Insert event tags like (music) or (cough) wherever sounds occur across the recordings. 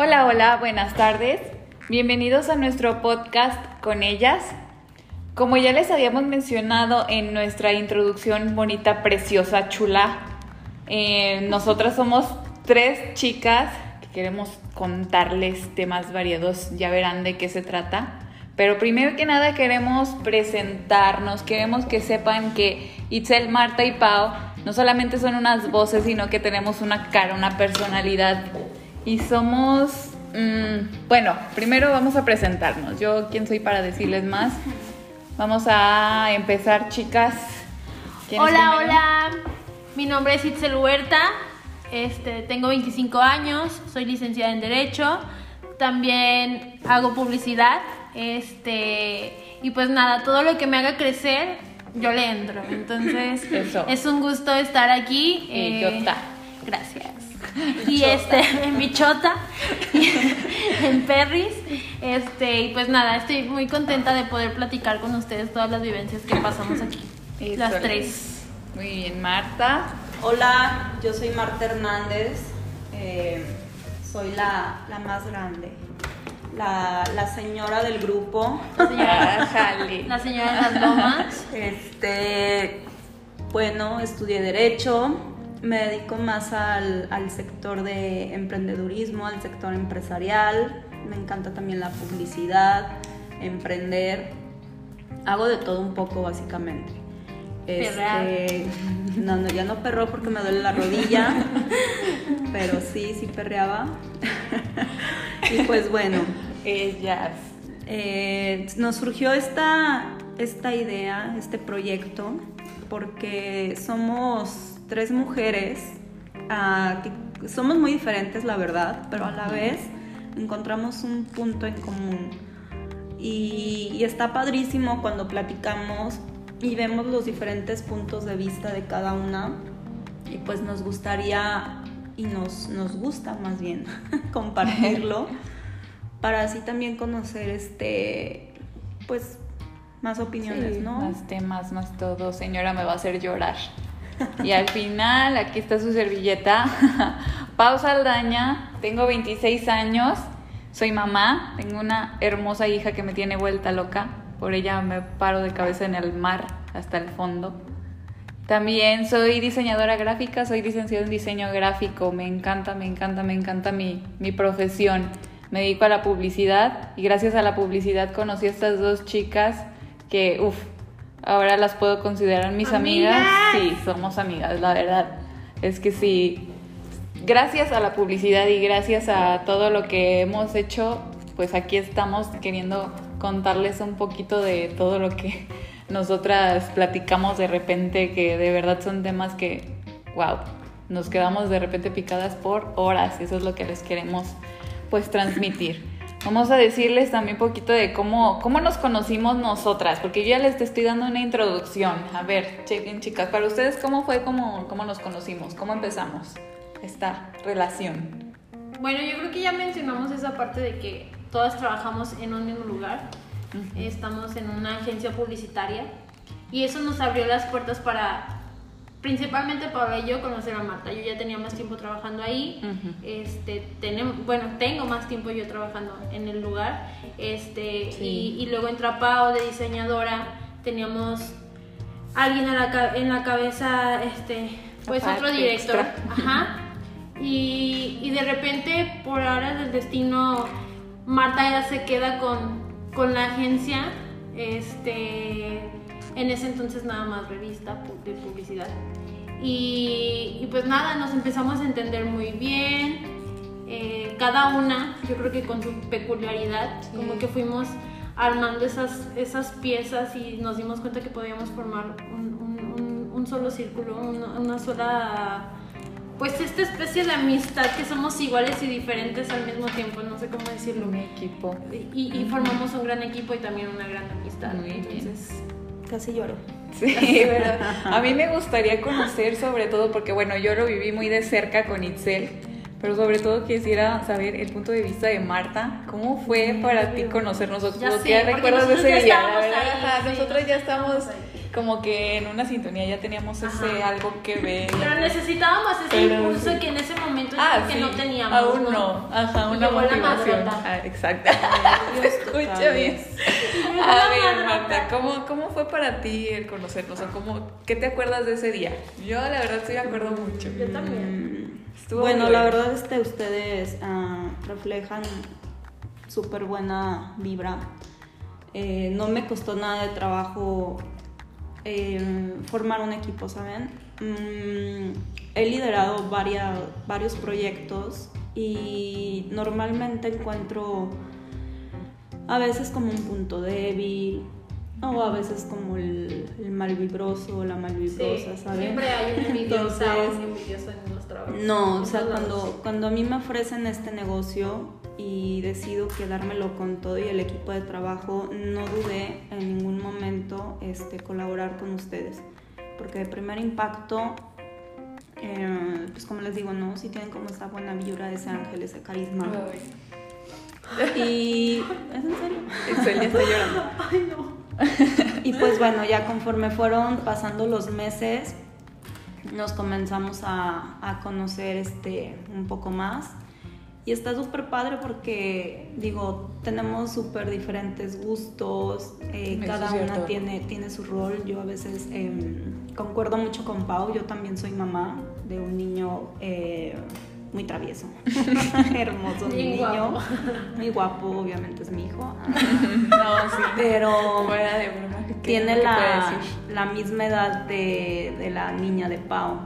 Hola, hola, buenas tardes. Bienvenidos a nuestro podcast con ellas. Como ya les habíamos mencionado en nuestra introducción bonita, preciosa, chula, eh, nosotras somos tres chicas que queremos contarles temas variados, ya verán de qué se trata. Pero primero que nada queremos presentarnos, queremos que sepan que Itzel, Marta y Pau no solamente son unas voces, sino que tenemos una cara, una personalidad. Y somos, mm, bueno, primero vamos a presentarnos. Yo, ¿quién soy para decirles más? Vamos a empezar, chicas. ¿Quiénes Hola, hola. Mi nombre es Itzel Huerta. Este, tengo 25 años, soy licenciada en Derecho. También hago publicidad. Este, y pues nada, todo lo que me haga crecer, yo le entro. Entonces, (laughs) Eso. es un gusto estar aquí. eh, Y yota. Gracias. Y este, (laughs) en Bichota, (laughs) en Perris. Este, y pues nada, estoy muy contenta de poder platicar con ustedes todas las vivencias que pasamos aquí. Eso las es. tres. Muy bien, Marta. Hola, yo soy Marta Hernández, eh, soy la, la más grande, la, la señora del grupo. La señora, la señora de las lomas. Este, bueno, estudié Derecho, me dedico más al, al sector de emprendedurismo, al sector empresarial, me encanta también la publicidad, emprender, hago de todo un poco básicamente. Este, no, no, ya no perro porque me duele la rodilla, (laughs) pero sí, sí perreaba. y pues bueno, Ellas. eh, nos surgió esta, esta idea, este proyecto, porque somos tres mujeres, ah, que somos muy diferentes, la verdad, pero a la vez encontramos un punto en común. Y, y está padrísimo cuando platicamos y vemos los diferentes puntos de vista de cada una. Y pues nos gustaría, y nos, nos gusta más bien, (laughs) compartirlo (laughs) para así también conocer este pues más opiniones, Sí, ¿no? Más temas, más todo. Señora, me va a hacer llorar. (laughs) Y al final, aquí está su servilleta. (laughs) Pau Saldaña, tengo 26 años, soy mamá, tengo una hermosa hija que me tiene vuelta loca. Por ella me paro de cabeza en el mar hasta el fondo. También soy diseñadora gráfica, soy licenciada en diseño gráfico. Me encanta, me encanta, me encanta mi, mi profesión. Me dedico a la publicidad y gracias a la publicidad conocí a estas dos chicas que, uff, ahora las puedo considerar mis amigas. ¡Amigas! Sí, somos amigas, la verdad. Es que sí, gracias a la publicidad y gracias a todo lo que hemos hecho, pues aquí estamos queriendo contarles un poquito de todo lo que (laughs) nosotras platicamos de repente, que de verdad son temas que, wow, nos quedamos de repente picadas por horas. Eso es lo que les queremos pues transmitir. Vamos a decirles también un poquito de cómo, cómo nos conocimos nosotras, porque yo ya les estoy dando una introducción. A ver, chequen chicas, para ustedes, ¿cómo fue cómo, cómo nos conocimos? ¿Cómo empezamos esta relación? Bueno, yo creo que ya mencionamos esa parte de que todas trabajamos en un mismo lugar. Estamos en una agencia publicitaria y eso nos abrió las puertas para, principalmente para yo conocer a Marta. Yo ya tenía más tiempo trabajando ahí. Este, tenemos, bueno, tengo más tiempo yo trabajando en el lugar. Este, Sí. y, y luego entra Pau de diseñadora. Teníamos alguien a la en la cabeza, este, pues Aparte, otro director. extra. Ajá. Y, y de repente, por ahora del destino, Marta ya se queda con, con la agencia. Este, en ese entonces nada más revista de publicidad. Y, y pues nada, nos empezamos a entender muy bien. eh, cada una, yo creo que con su peculiaridad, como que fuimos armando esas, esas piezas y nos dimos cuenta que podíamos formar un, un- un- un solo círculo, una, una sola pues esta especie de amistad que somos iguales y diferentes al mismo tiempo, no sé cómo decirlo. Mi equipo. Y, y formamos un gran equipo y también una gran amistad. Muy bien. Casi lloro. Sí, pero (laughs) a mí me gustaría conocer sobre todo, porque bueno, yo lo viví muy de cerca con Itzel, pero sobre todo quisiera saber el punto de vista de Marta. ¿Cómo fue para ti conocernos? Ya ¿O sé, ¿Qué recuerdas de ese ya día? Ahí, sí, nosotros ya estamos. Como que en una sintonía ya teníamos ese Ajá. algo que ver. Pero necesitábamos ese Pero impulso sí. que en ese momento Ah, que no teníamos. Aún no. Ajá, Y una motivación. Ah, exacto. Dios, (laughs) Se escucha bien. A ver. Marta, ¿cómo, ¿cómo fue para ti el conocernos? O cómo, ¿Qué te acuerdas de ese día? Yo, la verdad, sí me acuerdo mucho. Yo también. Mm, Estuvo bueno, muy la bueno. verdad es que ustedes ah, reflejan súper buena vibra. Eh, no me costó nada de trabajo eh, formar un equipo, ¿saben? Mm, he liderado varia- varios proyectos y normalmente encuentro a veces como un punto débil o a veces como el, el mal vibroso o la mal vibrosa, Sí, ¿saben? Siempre hay un envidiosa o Entonces, un envidioso en los trabajos. no, o sea, cuando, cuando a mí me ofrecen este negocio y decido quedármelo con todo y el equipo de trabajo, no dudé en ningún momento este, colaborar con ustedes. Porque de primer impacto, eh, pues como les digo, ¿no? Si tienen como esa buena vibra, ese ángel, ese carisma. Ay, Y es en serio. Excel ya está llorando. (laughs) Ay, no. Y pues bueno, ya conforme fueron pasando los meses, nos comenzamos a, a conocer este, un poco más. Y está súper padre porque, digo, tenemos súper diferentes gustos, eh, cada una tiene, tiene su rol. Yo a veces em, concuerdo mucho con Pau, yo también soy mamá de un niño eh, muy travieso, (laughs) hermoso, niño, guapo. muy guapo, obviamente es mi hijo. (laughs) No, sí. Pero Fuera de broma. ¿qué- tiene la, la misma edad de, de la niña de Pau.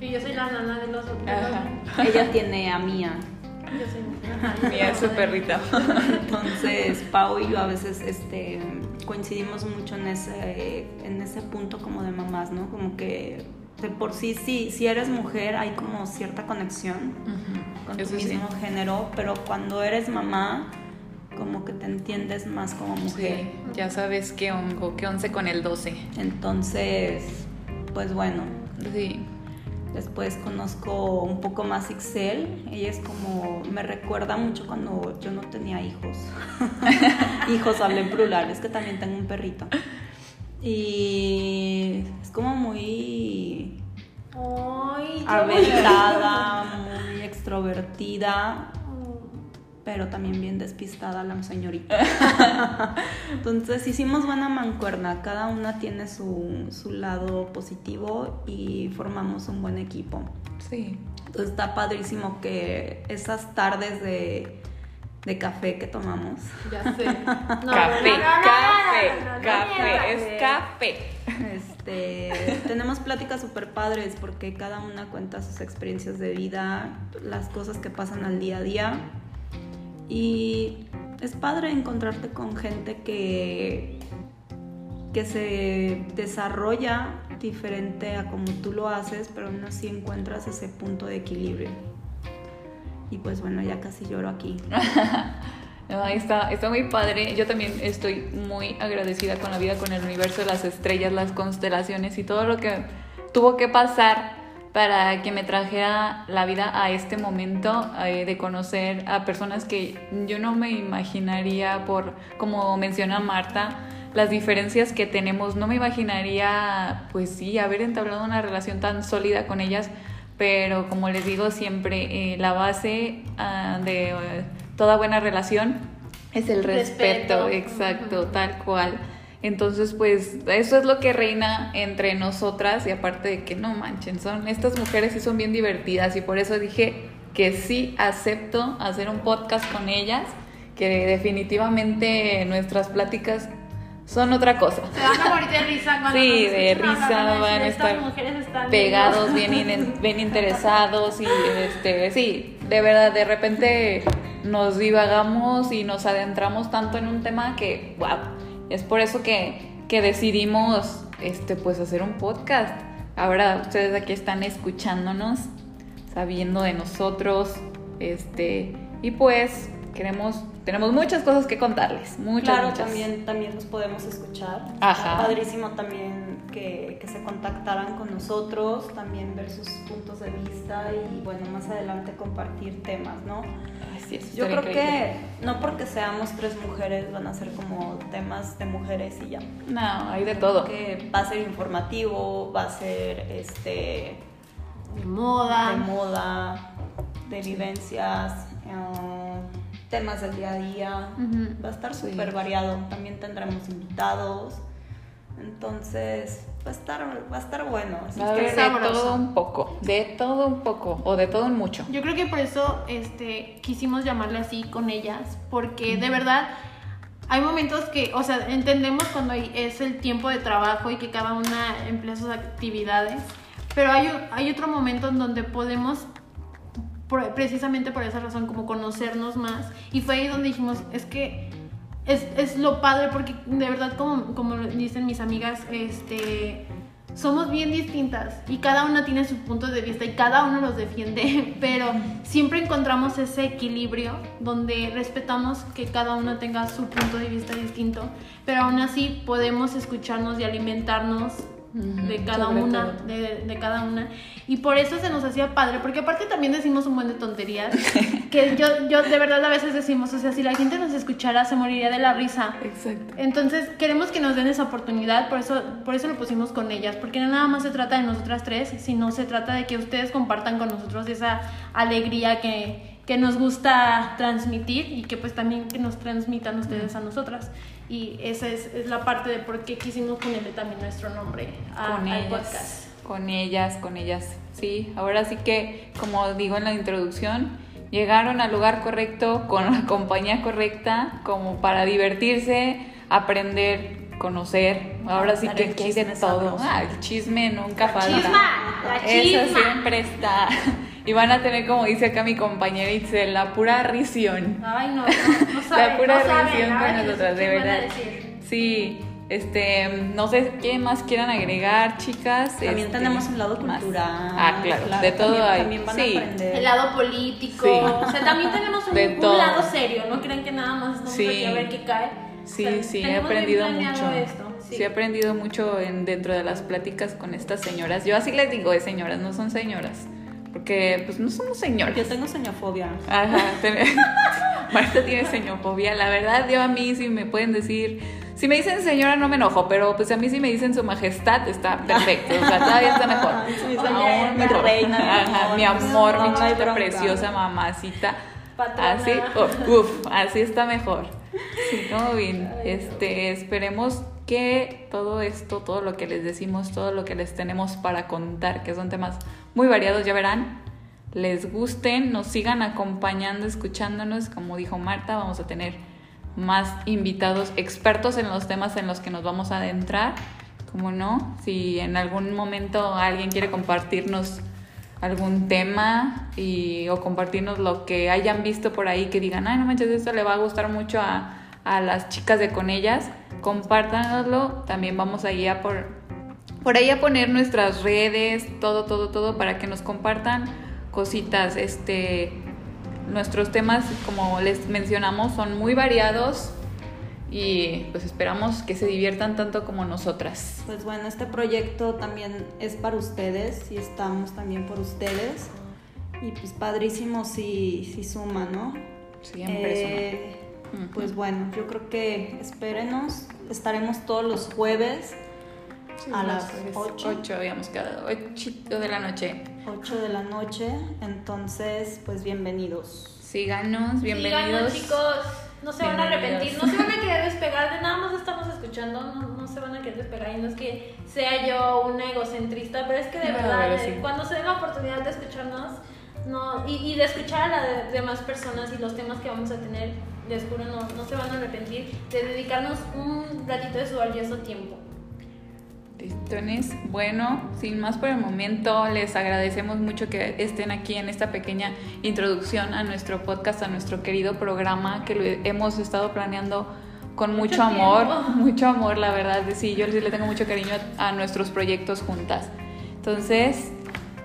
Y yo soy la nana de los otros. Ella tiene a Mía. Yo soy. Mía (laughs) es su perrita. Entonces, Pau y yo a veces este, coincidimos mucho en ese, en ese punto como de mamás, ¿no? Como que de por sí, sí, si eres mujer hay como cierta conexión con tu Eso sí. mismo género, pero cuando eres mamá, como que te entiendes más como mujer. Sí, ya sabes qué hongo, qué once con el 12. Entonces, pues bueno, Sí. Después conozco un poco más Ixel. Ella es como, me recuerda mucho cuando yo no tenía hijos. (laughs) hijos, hablé en plural, es que también tengo un perrito. Y es como muy Ay, aventada, muy extrovertida. Pero también bien despistada la señorita. (laughs) Entonces hicimos buena mancuerna, cada una tiene su, su lado positivo y formamos un buen equipo. Sí. Entonces está padrísimo que esas tardes de, de café que tomamos, Ya sé. (laughs) No, café, no, no, no, café, no, no, no, no, café, no, es café. este, tenemos pláticas súper padres porque cada una cuenta sus experiencias de vida, las cosas que pasan al día a día. Y es padre encontrarte con gente que, que se desarrolla diferente a como tú lo haces, pero aún así encuentras ese punto de equilibrio. Y pues bueno, ya casi lloro aquí. (laughs) No, está, está muy padre. Yo también estoy muy agradecida con la vida, con el universo, las estrellas, las constelaciones y todo lo que tuvo que pasar para que me trajera la vida a este momento eh, de conocer a personas que yo no me imaginaría por, como menciona Marta, las diferencias que tenemos. No me imaginaría, pues sí, haber entablado una relación tan sólida con ellas, pero como les digo siempre, eh, la base ah, de eh, toda buena relación es el respeto, Respeto. exacto, tal cual. Entonces, pues eso es lo que reina entre nosotras y aparte de que no manchen, son estas mujeres sí son bien divertidas y por eso dije que sí acepto hacer un podcast con ellas, que definitivamente nuestras pláticas son otra cosa. Se van a morir de risa cuando Sí, de risa, van a van a decir, "Estas estar mujeres están pegados, viendo". bien, in- bien interesados y este, sí, de verdad, de repente nos divagamos y nos adentramos tanto en un tema que, wow, es por eso que, que decidimos, este, pues hacer un podcast. Ahora ustedes aquí están escuchándonos, sabiendo de nosotros, este, y pues queremos, tenemos muchas cosas que contarles, muchas, claro, muchas. también, también nos podemos escuchar. Ajá. Padrísimo también que, que se contactaran con nosotros, también ver sus puntos de vista y bueno, más adelante compartir temas, ¿no? Así es, Yo creo increíble. que no porque seamos tres mujeres van a ser como temas de mujeres y ya. No, hay de todo. Que va a ser informativo, va a ser este De moda. de moda, de vivencias, eh, temas del día a día. Ujú. Va a estar Sí. súper variado. También tendremos invitados. Entonces, va a estar, va a estar bueno. Así Va a que de sabroso. todo un poco, de todo un poco, o de todo un mucho. Yo creo que por eso este, quisimos llamarle así con ellas, porque de verdad hay momentos que, o sea, entendemos cuando es el tiempo de trabajo y que cada una emplea sus actividades, pero hay, hay otro momento en donde podemos, precisamente por esa razón, como conocernos más, y fue ahí donde dijimos, es que es, es lo padre, porque de verdad, como, como dicen mis amigas, este somos bien distintas y cada una tiene su punto de vista y cada uno los defiende, (laughs) pero siempre encontramos ese equilibrio donde respetamos que cada una tenga su punto de vista distinto, pero aún así podemos escucharnos y alimentarnos De cada sobre una, de cada una. Y por eso se nos hacía padre, porque aparte también decimos un buen de tonterías, (laughs) que yo, yo de verdad a veces decimos, o sea, si la gente nos escuchara se moriría de la risa. Exacto. Entonces queremos que nos den esa oportunidad, por eso, por eso lo pusimos con ellas, porque no nada más se trata de nosotras tres, sino se trata de que ustedes compartan con nosotros esa alegría que, que nos gusta transmitir y que pues también que nos transmitan ustedes a nosotras. Y esa es, es la parte de por qué quisimos ponerle también nuestro nombre a- con al ellas, podcast. con ellas, con ellas. Sí, ahora sí que, como digo en la introducción, llegaron al lugar correcto, con la compañía correcta, como para divertirse, aprender, conocer. Ahora sí que el aquí de todo. Ah, el chisme nunca falta. chisma, la Eso chisma. siempre está. Y van a tener, como dice acá mi compañera Itzel, la pura risión. Ay, no, no, no (laughs) saben, la pura no risión con nosotras, de verdad. Sí, este, no sé qué más quieran agregar, chicas. también Este, tenemos un lado más. cultural. Ah, claro, de todo también, hay. También van Sí. a aprender. El lado político, Sí. o sea, también tenemos un, De un todo. lado serio, no crean que nada más estamos Sí. aquí a ver qué cae. Sí, O sea, sí, he aprendido mucho. esto, sí. sí. he aprendido mucho en, dentro de las pláticas con estas señoras. Yo así les digo de señoras, no son señoras. Porque pues no somos señoras. Yo tengo señofobia. Ajá, (laughs) Marta tiene señofobia. La verdad, yo a mí si me pueden decir, si me dicen señora no me enojo, pero pues a mí si me dicen su majestad está perfecto, o sea, todavía está mejor. (laughs) Sí, Oye, mi reina, mi Ajá, amor. mi amor, No, mi no chiquita preciosa, mamacita. Patrona. Así, oh, uf, así está mejor. Sí, como bien. Este, esperemos que todo esto, todo lo que les decimos, todo lo que les tenemos para contar, que son temas muy variados, ya verán, les gusten, nos sigan acompañando, escuchándonos. Como dijo Marta, vamos a tener más invitados expertos en los temas en los que nos vamos a adentrar. Como no, si en algún momento alguien quiere compartirnos algún tema y, o compartirnos lo que hayan visto por ahí que digan, ay, no manches, esto le va a gustar mucho a, a las chicas de con ellas, compártanoslo. También vamos a por, por ahí a poner nuestras redes, todo, todo, todo, para que nos compartan cositas. Este, nuestros temas, como les mencionamos, son muy variados y pues esperamos que se diviertan tanto como nosotras. Pues bueno, este proyecto también es para ustedes y estamos también por ustedes. Y pues padrísimo si, si suma, ¿no? Siempre Eh, suma. Pues bueno, yo creo que espérenos. Estaremos todos los jueves a las 8, 8 habíamos quedado, 8 de la noche. 8 de la noche. Entonces, pues bienvenidos. Síganos, bienvenidos. Síganos, chicos. No se van a arrepentir, no se van a querer despegar, de nada más estamos escuchando, no, no se van a querer despegar. Y no es que sea yo una egocentrista, pero es que de No, verdad, eh, sí. cuando se den la oportunidad de escucharnos no, y, y de escuchar a las demás personas y los temas que vamos a tener, les juro, no, no se van a arrepentir de dedicarnos un ratito de su valioso tiempo. Listones. Bueno, sin más por el momento, les agradecemos mucho que estén aquí en esta pequeña introducción a nuestro podcast, a nuestro querido programa que lo hemos estado planeando con mucho, Mucho amor, tiempo. (laughs) mucho amor, la verdad. Sí, yo sí le tengo mucho cariño a, nuestros proyectos juntas. Entonces,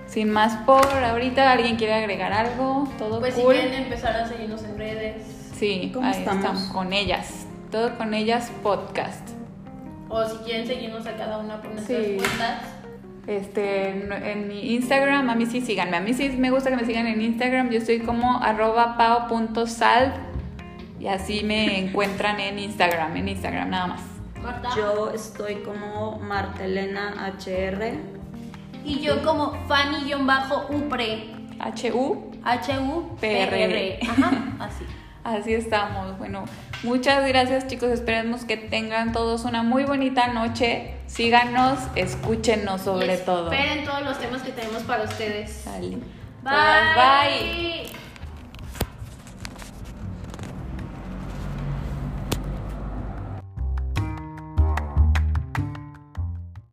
sin más por ahorita, ¿alguien quiere agregar algo? Todo Pues si cool. quieren empezar a seguirnos en redes, Sí, ¿Cómo ahí estamos? estamos con ellas. Todo con ellas podcast. O si quieren seguirnos a cada una por nuestras Sí. cuentas. Este, en, en mi Instagram, a mí sí síganme. A mí sí me gusta que me sigan en Instagram. Yo estoy como arroba pao.salv y así me encuentran en Instagram, en Instagram nada más. Marta. Yo estoy como Martelena HR. Y yo como Fanny-Upre. H-U, H-U-P-R. Ajá, así. (laughs) así estamos. Bueno, muchas gracias chicos. Esperemos que tengan todos una muy bonita noche. Síganos, escúchenos sobre Y todo. Esperen todos los temas que tenemos para ustedes. Bye. Todas, bye.